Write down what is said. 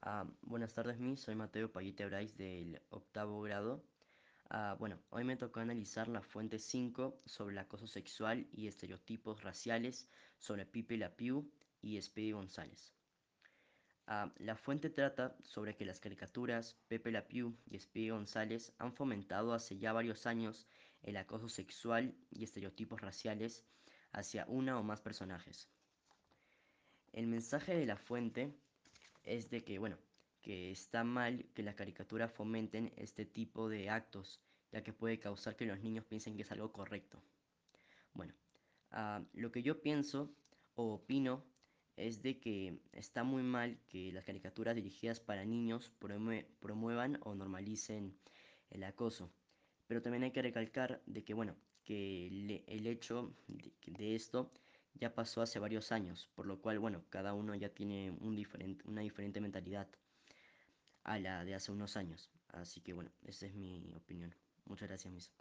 Ah, buenas tardes, Miss. Soy Mateo Paguite Brais del octavo grado. Ah, bueno, hoy me tocó analizar la fuente 5 sobre el acoso sexual y estereotipos raciales sobre Pipe Lapiu y Speedy González. Ah, la fuente trata sobre que las caricaturas Pepe La Pew y Speedy González han fomentado hace ya varios años el acoso sexual y estereotipos raciales hacia una o más personajes. El mensaje de la fuente es de que, bueno, que está mal que las caricaturas fomenten este tipo de actos, ya que puede causar que los niños piensen que es algo correcto. Bueno, uh, lo que yo pienso o opino es de que está muy mal que las caricaturas dirigidas para niños promuevan o normalicen el acoso. Pero también hay que recalcar de que, bueno, que el, hecho de, esto ya pasó hace varios años, por lo cual, bueno, cada uno ya tiene un diferente, una diferente mentalidad a la de hace unos años. Así que, bueno, esa es mi opinión. Muchas gracias, mis.